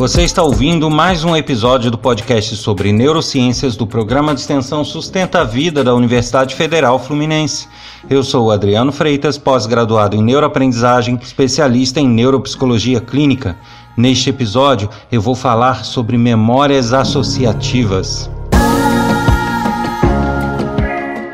Você está ouvindo mais um episódio do podcast sobre neurociências do programa de extensão Sustenta a Vida da Universidade Federal Fluminense. Eu sou o Adriano Freitas, pós-graduado em neuroaprendizagem, especialista em neuropsicologia clínica. Neste episódio, eu vou falar sobre memórias associativas.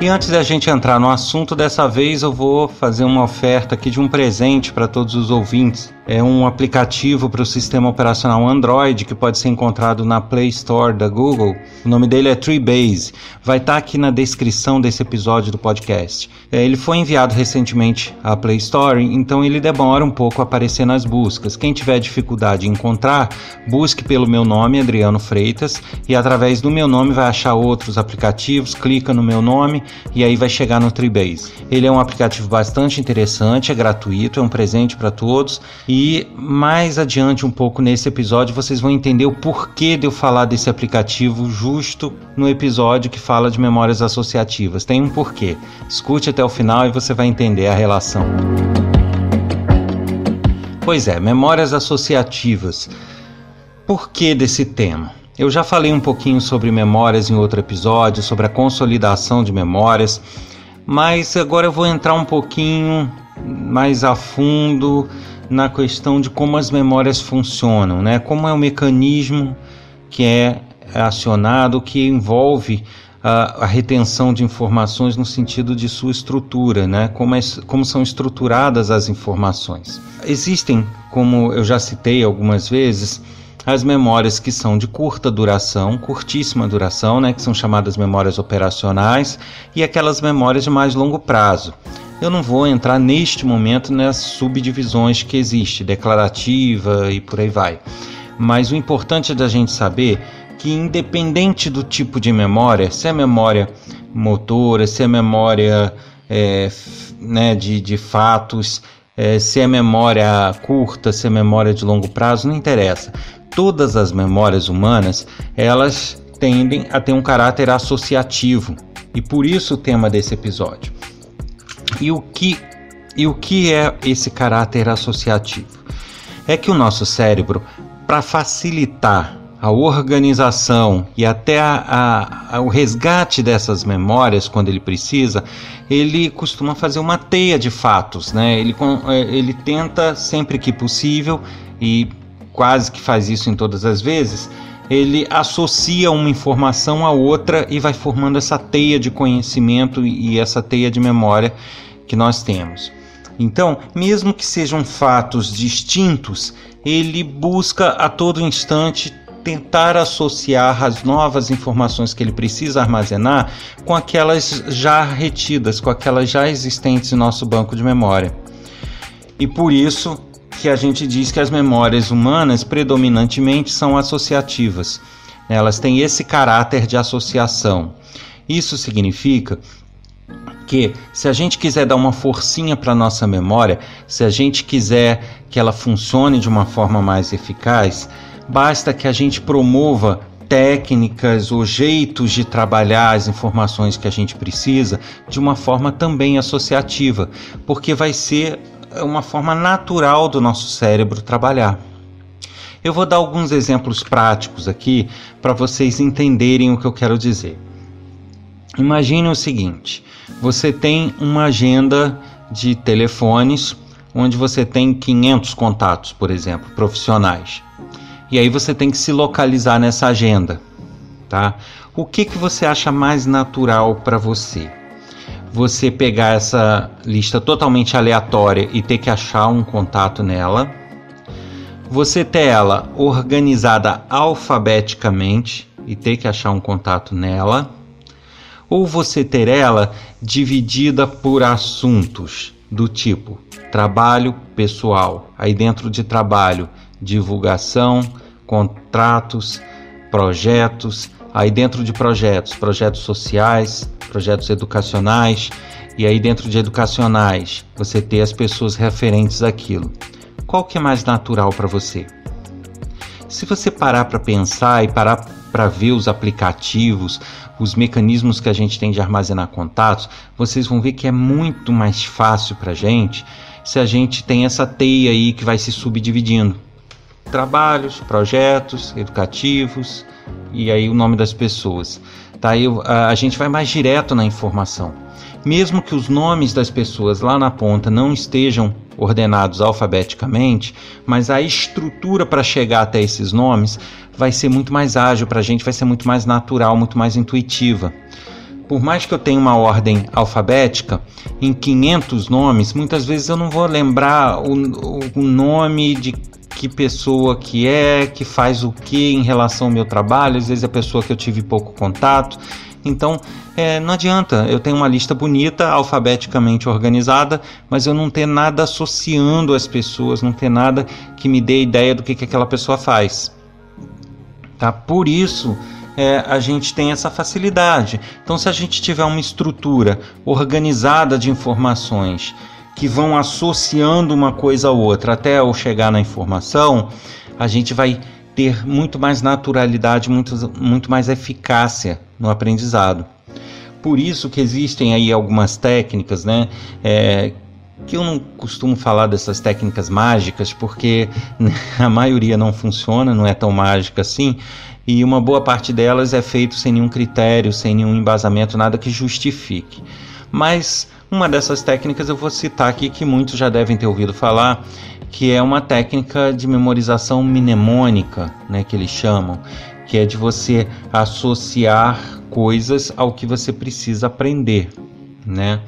E antes da gente entrar no assunto, dessa vez eu vou fazer uma oferta aqui de um presente para todos os ouvintes é um aplicativo para o sistema operacional Android que pode ser encontrado na Play Store da Google. O nome dele é Treebase. Vai estar tá aqui na descrição desse episódio do podcast. É, ele foi enviado recentemente à Play Store, então ele demora um pouco a aparecer nas buscas. Quem tiver dificuldade em encontrar, busque pelo meu nome, Adriano Freitas, e através do meu nome vai achar outros aplicativos. Clica no meu nome e aí vai chegar no Treebase. Ele é um aplicativo bastante interessante, é gratuito, é um presente para todos. E mais adiante um pouco nesse episódio vocês vão entender o porquê de eu falar desse aplicativo justo no episódio que fala de memórias associativas. Tem um porquê. Escute até o final e você vai entender a relação. Pois é, memórias associativas. Por que desse tema? Eu já falei um pouquinho sobre memórias em outro episódio, sobre a consolidação de memórias, mas agora eu vou entrar um pouquinho mais a fundo na questão de como as memórias funcionam, né? Como é o mecanismo que é acionado, que envolve a, a, retenção de informações no sentido de sua estrutura, né? Como, é, como são estruturadas as informações. Existem, como eu já citei algumas vezes, as memórias que são de curta duração, curtíssima duração, né, que são chamadas memórias operacionais, e aquelas memórias de mais longo prazo. Eu não vou entrar neste momento nas subdivisões que existe, declarativa e por aí vai. Mas o importante é da gente saber que independente do tipo de memória, se é memória motora, se é memória é, né, de, de fatos, é, se é memória curta, se é memória de longo prazo, não interessa. Todas as memórias humanas, elas tendem a ter um caráter associativo. E por isso o tema desse episódio. E o que, e o que é esse caráter associativo? É que o nosso cérebro, para facilitar a organização e até a, a, a, o resgate dessas memórias quando ele precisa, ele costuma fazer uma teia de fatos, né? Ele, é, ele tenta sempre que possível e quase que faz isso em todas as vezes, ele associa uma informação a outra e vai formando essa teia de conhecimento e essa teia de memória que nós temos. Então, mesmo que sejam fatos distintos, ele busca a todo instante tentar associar as novas informações que ele precisa armazenar com aquelas já retidas, com aquelas já existentes em nosso banco de memória. E por isso que a gente diz que as memórias humanas predominantemente são associativas. Elas têm esse caráter de associação. Isso significa que se a gente quiser dar uma forcinha para nossa memória, se a gente quiser que ela funcione de uma forma mais eficaz, basta que a gente promova técnicas ou jeitos de trabalhar as informações que a gente precisa de uma forma também associativa, porque vai ser uma forma natural do nosso cérebro trabalhar. Eu vou dar alguns exemplos práticos aqui para vocês entenderem o que eu quero dizer. Imagine o seguinte: você tem uma agenda de telefones onde você tem 500 contatos, por exemplo, profissionais. E aí você tem que se localizar nessa agenda, tá? O que que você acha mais natural para você? Você pegar essa lista totalmente aleatória e ter que achar um contato nela? Você ter ela organizada alfabeticamente e ter que achar um contato nela? ou você ter ela dividida por assuntos do tipo trabalho pessoal, aí dentro de trabalho, divulgação, contratos, projetos, aí dentro de projetos, projetos sociais, projetos educacionais, e aí dentro de educacionais, você ter as pessoas referentes àquilo. Qual que é mais natural para você? Se você parar para pensar e parar para ver os aplicativos, os mecanismos que a gente tem de armazenar contatos, vocês vão ver que é muito mais fácil para a gente se a gente tem essa teia aí que vai se subdividindo. trabalhos, projetos educativos e aí o nome das pessoas. Tá? A, a gente vai mais direto na informação. Mesmo que os nomes das pessoas lá na ponta não estejam ordenados alfabeticamente, mas a estrutura para chegar até esses nomes vai ser muito mais ágil para a gente, vai ser muito mais natural, muito mais intuitiva. Por mais que eu tenha uma ordem alfabética, em 500 nomes, muitas vezes eu não vou lembrar o, o nome de que pessoa que é, que faz o que em relação ao meu trabalho, às vezes é a pessoa que eu tive pouco contato. Então, é, não adianta, eu tenho uma lista bonita, alfabeticamente organizada, mas eu não ter nada associando as pessoas, não ter nada que me dê ideia do que, que aquela pessoa faz. Tá? Por isso, é, a gente tem essa facilidade. Então, se a gente tiver uma estrutura organizada de informações que vão associando uma coisa a outra até ao chegar na informação, a gente vai ter muito mais naturalidade, muito, muito mais eficácia no aprendizado. Por isso que existem aí algumas técnicas, né? É, que eu não costumo falar dessas técnicas mágicas, porque a maioria não funciona, não é tão mágica assim, e uma boa parte delas é feito sem nenhum critério, sem nenhum embasamento, nada que justifique. Mas uma dessas técnicas eu vou citar aqui que muitos já devem ter ouvido falar, que é uma técnica de memorização mnemônica, né, que eles chamam, que é de você associar coisas ao que você precisa aprender, né?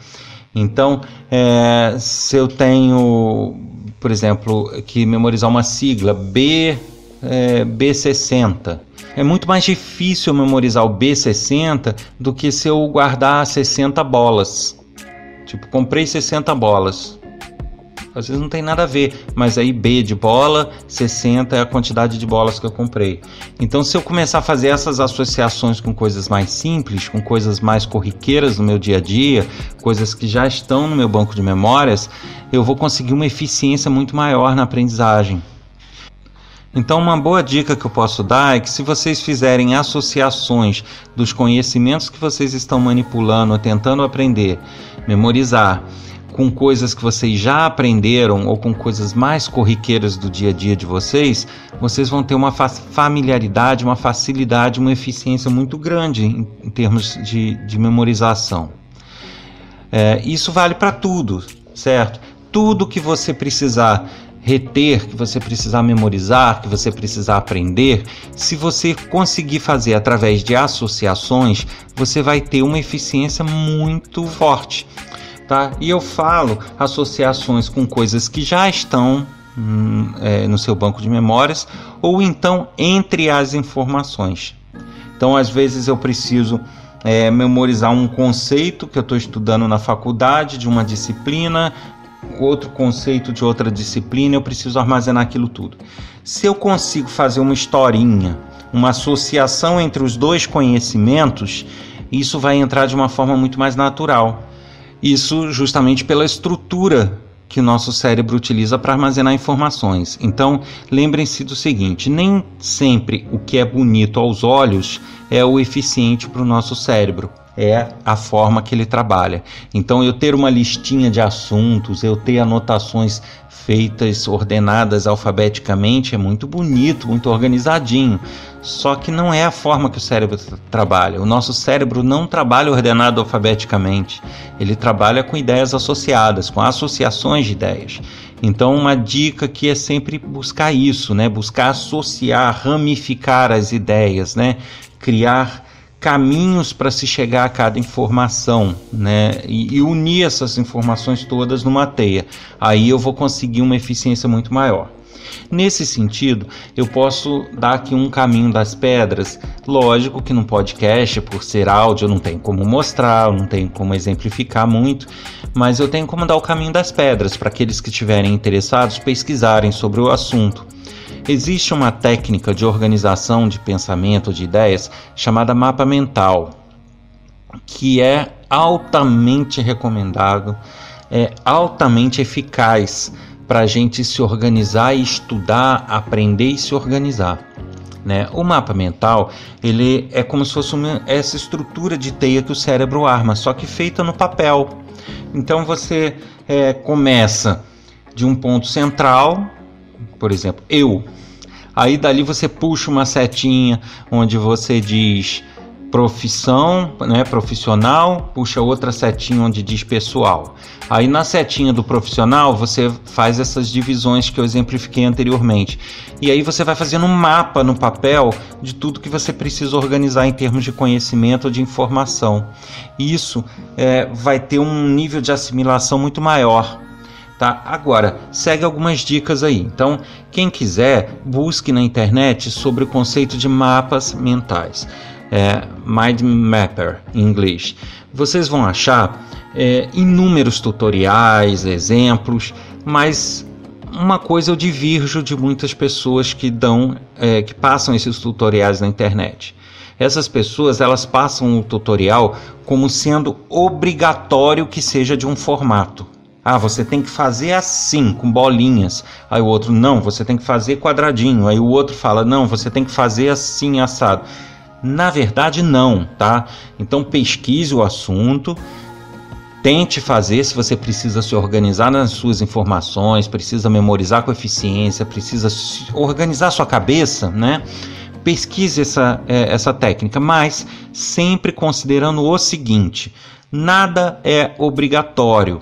Então, é, se eu tenho, por exemplo, que memorizar uma sigla B é, B60, é muito mais difícil memorizar o B60 do que se eu guardar 60 bolas. Tipo, comprei 60 bolas. Às vezes não tem nada a ver, mas aí B de bola, 60 é a quantidade de bolas que eu comprei. Então, se eu começar a fazer essas associações com coisas mais simples, com coisas mais corriqueiras no meu dia a dia, coisas que já estão no meu banco de memórias, eu vou conseguir uma eficiência muito maior na aprendizagem. Então, uma boa dica que eu posso dar é que se vocês fizerem associações dos conhecimentos que vocês estão manipulando, tentando aprender, memorizar, com coisas que vocês já aprenderam ou com coisas mais corriqueiras do dia a dia de vocês, vocês vão ter uma familiaridade, uma facilidade, uma eficiência muito grande em, em termos de, de memorização. É, isso vale para tudo, certo? Tudo que você precisar reter, que você precisar memorizar, que você precisar aprender, se você conseguir fazer através de associações, você vai ter uma eficiência muito forte. Tá? E eu falo associações com coisas que já estão hum, é, no seu banco de memórias ou então entre as informações. Então, às vezes, eu preciso é, memorizar um conceito que eu estou estudando na faculdade de uma disciplina, outro conceito de outra disciplina, eu preciso armazenar aquilo tudo. Se eu consigo fazer uma historinha, uma associação entre os dois conhecimentos, isso vai entrar de uma forma muito mais natural. Isso justamente pela estrutura que o nosso cérebro utiliza para armazenar informações. Então, lembrem-se do seguinte: nem sempre o que é bonito aos olhos é o eficiente para o nosso cérebro é a forma que ele trabalha. Então, eu ter uma listinha de assuntos, eu ter anotações feitas, ordenadas alfabeticamente, é muito bonito, muito organizadinho. Só que não é a forma que o cérebro trabalha. O nosso cérebro não trabalha ordenado alfabeticamente. Ele trabalha com ideias associadas, com associações de ideias. Então, uma dica que é sempre buscar isso, né? Buscar associar, ramificar as ideias, né? Criar caminhos para se chegar a cada informação, né? E, e, unir essas informações todas numa teia. Aí eu vou conseguir uma eficiência muito maior. Nesse sentido, eu posso dar aqui um caminho das pedras. Lógico que no podcast, por ser áudio, eu não tenho como mostrar, não tenho como exemplificar muito, mas eu tenho como dar o caminho das pedras para aqueles que estiverem interessados pesquisarem sobre o assunto. Existe uma técnica de organização de pensamento, de ideias, chamada mapa mental, que é altamente recomendado, é altamente eficaz para a gente se organizar estudar, aprender e se organizar. Né? O mapa mental ele é como se fosse uma, essa estrutura de teia que o cérebro arma, só que feita no papel. Então você é, começa de um ponto central, por exemplo, eu Aí dali você puxa uma setinha onde você diz profissão, né, profissional, puxa outra setinha onde diz pessoal. Aí na setinha do profissional você faz essas divisões que eu exemplifiquei anteriormente. E aí você vai fazendo um mapa no papel de tudo que você precisa organizar em termos de conhecimento ou de informação. Isso é, vai ter um nível de assimilação muito maior. Tá? Agora, segue algumas dicas aí. Então, quem quiser, busque na internet sobre o conceito de mapas mentais é, Mind Mapper em inglês. Vocês vão achar é, inúmeros tutoriais, exemplos, mas uma coisa eu divirjo de muitas pessoas que dão, é, que passam esses tutoriais na internet. Essas pessoas elas passam o tutorial como sendo obrigatório que seja de um formato. Ah, você tem que fazer assim, com bolinhas. Aí o outro, não, você tem que fazer quadradinho. Aí o outro fala, não, você tem que fazer assim, assado. Na verdade, não, tá? Então pesquise o assunto, tente fazer se você precisa se organizar nas suas informações, precisa memorizar com eficiência, precisa organizar sua cabeça, né? Pesquise essa, é, essa técnica, mas sempre considerando o seguinte: nada é obrigatório,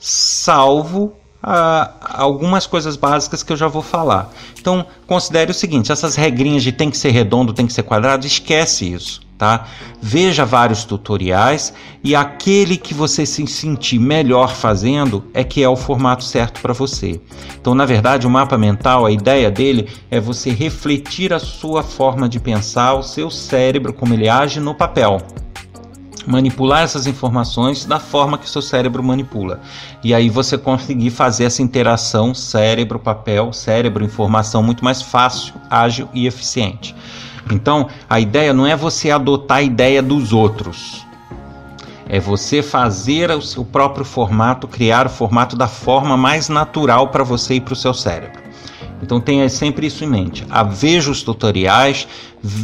salvo algumas coisas básicas que eu já vou falar. Então, considere o seguinte: essas regrinhas de tem que ser redondo, tem que ser quadrado, esquece isso, tá? Veja vários tutoriais e aquele que você se sentir melhor fazendo é que é o formato certo para você. Então, na verdade, o mapa mental, a ideia dele é você refletir a sua forma de pensar, o seu cérebro, como ele age no papel manipular essas informações da forma que seu cérebro manipula. E aí você conseguir fazer essa interação cérebro-papel, cérebro-informação muito mais fácil, ágil e eficiente. Então, a ideia não é você adotar a ideia dos outros. É você fazer o seu próprio formato, criar o formato da forma mais natural para você e para o seu cérebro. Então tenha sempre isso em mente. Veja os tutoriais,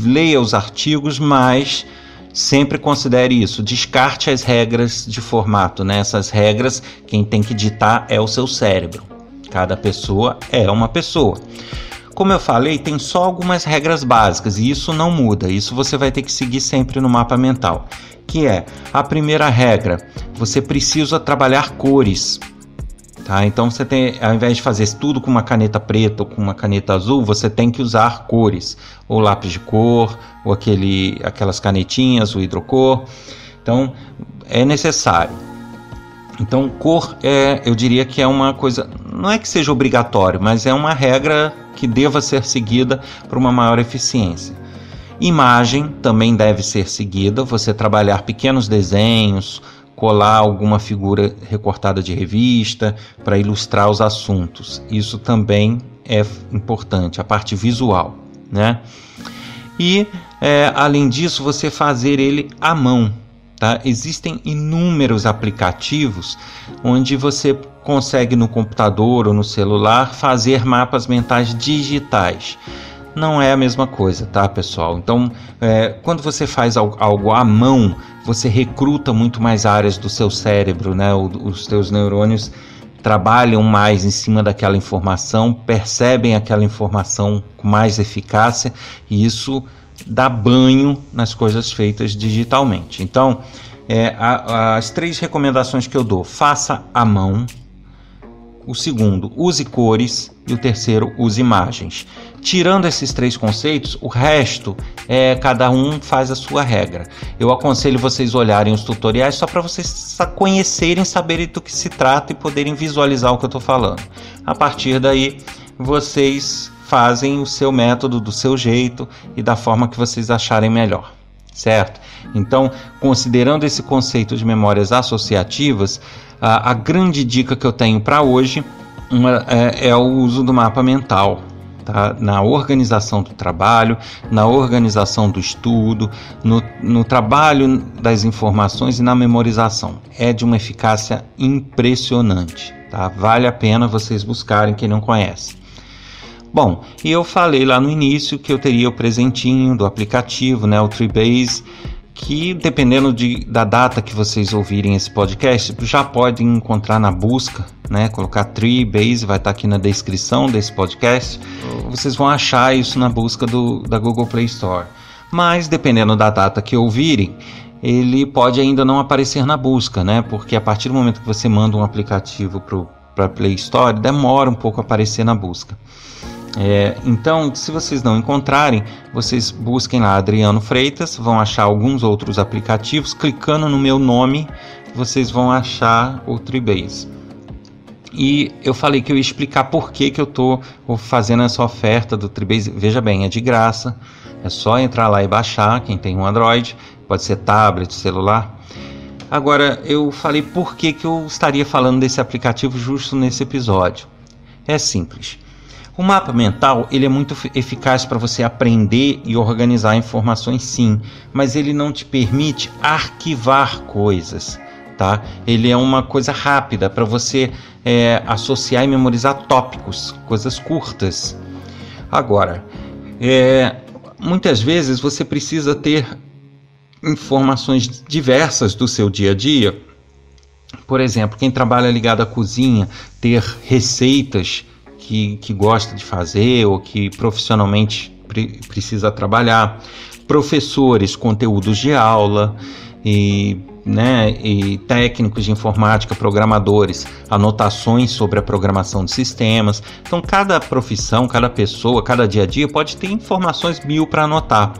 leia os artigos, mas sempre considere isso. Descarte as regras de formato, né? Essas regras, quem tem que ditar é o seu cérebro. Cada pessoa é uma pessoa. Como eu falei, tem só algumas regras básicas e isso não muda. Isso você vai ter que seguir sempre no mapa mental. Que é a primeira regra: você precisa trabalhar cores. Tá? Então você tem, ao invés de fazer tudo com uma caneta preta ou com uma caneta azul, você tem que usar cores, ou lápis de cor, ou aquele, aquelas canetinhas, o hidrocor. Então é necessário. Então cor é, eu diria que é uma coisa, não é que seja obrigatório, mas é uma regra que deva ser seguida para uma maior eficiência. Imagem também deve ser seguida, você trabalhar pequenos desenhos, colar alguma figura recortada de revista para ilustrar os assuntos. Isso também é importante, a parte visual, né? E é, além disso, você fazer ele à mão. Tá? Existem inúmeros aplicativos onde você consegue no computador ou no celular fazer mapas mentais digitais não é a mesma coisa, tá, pessoal? Então, é, quando você faz algo à mão, você recruta muito mais áreas do seu cérebro, né? Os seus neurônios trabalham mais em cima daquela informação, percebem aquela informação com mais eficácia e isso dá banho nas coisas feitas digitalmente. Então, é, a, as três recomendações que eu dou: faça à mão. O segundo, use cores. E o terceiro, use imagens. Tirando esses três conceitos, o resto é cada um faz a sua regra. Eu aconselho vocês olharem os tutoriais só para vocês conhecerem, saberem do que se trata e poderem visualizar o que eu estou falando. A partir daí, vocês fazem o seu método do seu jeito e da forma que vocês acharem melhor, certo? Então, considerando esse conceito de memórias associativas, a, a grande dica que eu tenho para hoje uma, é, é o uso do mapa mental tá? na organização do trabalho, na organização do estudo, no, no trabalho das informações e na memorização. É de uma eficácia impressionante. Tá? Vale a pena vocês buscarem quem não conhece. Bom, e eu falei lá no início que eu teria o presentinho do aplicativo, né, o Treebase, que dependendo de, da data que vocês ouvirem esse podcast, já podem encontrar na busca, né? Colocar Treebase, vai estar aqui na descrição desse podcast. Vocês vão achar isso na busca do, da Google Play Store. Mas dependendo da data que ouvirem, ele pode ainda não aparecer na busca, né? Porque a partir do momento que você manda um aplicativo para a Play Store, demora um pouco a aparecer na busca. É, então, se vocês não encontrarem, vocês busquem lá Adriano Freitas, vão achar alguns outros aplicativos. Clicando no meu nome, vocês vão achar o Treebase. E eu falei que eu ia explicar por que, que eu estou fazendo essa oferta do Treebase. Veja bem, é de graça. É só entrar lá e baixar. Quem tem um Android, pode ser tablet, celular. Agora, eu falei por que, que eu estaria falando desse aplicativo justo nesse episódio. É simples. O mapa mental ele é muito eficaz para você aprender e organizar informações, sim, mas ele não te permite arquivar coisas, tá? Ele é uma coisa rápida para você é, associar e memorizar tópicos, coisas curtas. Agora, é, muitas vezes você precisa ter informações diversas do seu dia a dia. Por exemplo, quem trabalha ligado à cozinha, ter receitas que, que gosta de fazer ou que profissionalmente pre precisa trabalhar, professores, conteúdos de aula e, né, e técnicos de informática, programadores, anotações sobre a programação de sistemas. Então, cada profissão, cada pessoa, cada dia a dia pode ter informações mil para anotar.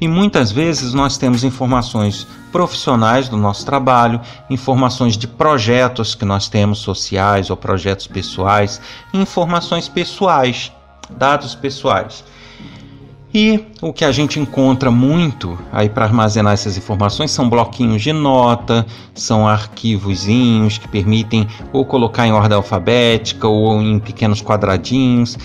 E muitas vezes nós temos informações profissionais do nosso trabalho, informações de projetos que nós temos sociais ou projetos pessoais, informações pessoais, dados pessoais. E o que a gente encontra muito aí para armazenar essas informações são bloquinhos de nota, são arquivozinhos que permitem ou colocar em ordem alfabética ou em pequenos quadradinhos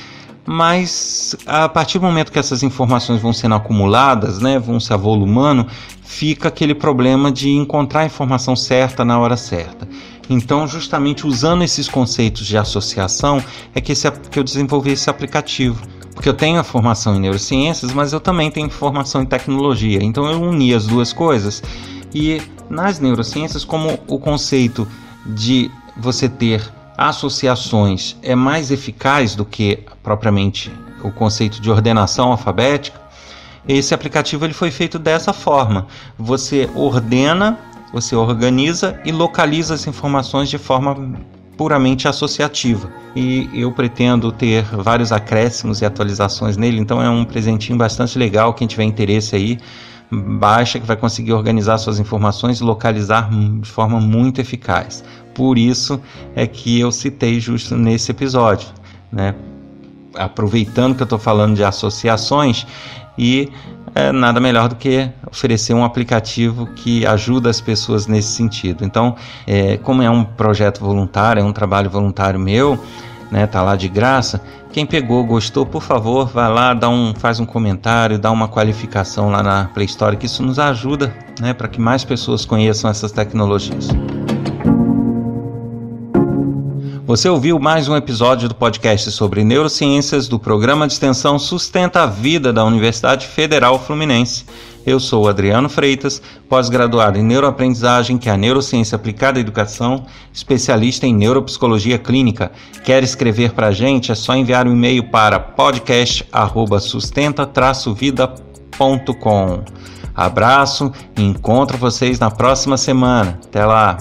mas a partir do momento que essas informações vão sendo acumuladas, né, vão se avolumando, fica aquele problema de encontrar a informação certa na hora certa. Então, justamente usando esses conceitos de associação, é que, esse, que eu desenvolvi esse aplicativo. Porque eu tenho a formação em neurociências, mas eu também tenho formação em tecnologia. Então, eu uni as duas coisas. E nas neurociências, como o conceito de você ter associações é mais eficaz do que propriamente o conceito de ordenação alfabética, esse aplicativo ele foi feito dessa forma. Você ordena, você organiza e localiza as informações de forma puramente associativa. E eu pretendo ter vários acréscimos e atualizações nele, então é um presentinho bastante legal. Quem tiver interesse aí, baixa que vai conseguir organizar suas informações e localizar de forma muito eficaz. Por isso é que eu citei justo nesse episódio, né? Aproveitando que eu estou falando de associações e é nada melhor do que oferecer um aplicativo que ajuda as pessoas nesse sentido. Então, é, como é um projeto voluntário, é um trabalho voluntário meu, né, tá lá de graça. Quem pegou, gostou, por favor, vai lá, dá um, faz um comentário, dá uma qualificação lá na Play Store, que isso nos ajuda, né, para que mais pessoas conheçam essas tecnologias. Você ouviu mais um episódio do podcast sobre neurociências do programa de extensão Sustenta a Vida da Universidade Federal Fluminense. Eu sou Adriano Freitas, pós-graduado em neuroaprendizagem, que é a neurociência aplicada à educação, especialista em neuropsicologia clínica. Quer escrever para a gente? É só enviar um e-mail para podcast@sustenta-vida.com. Abraço e encontro vocês na próxima semana. Até lá.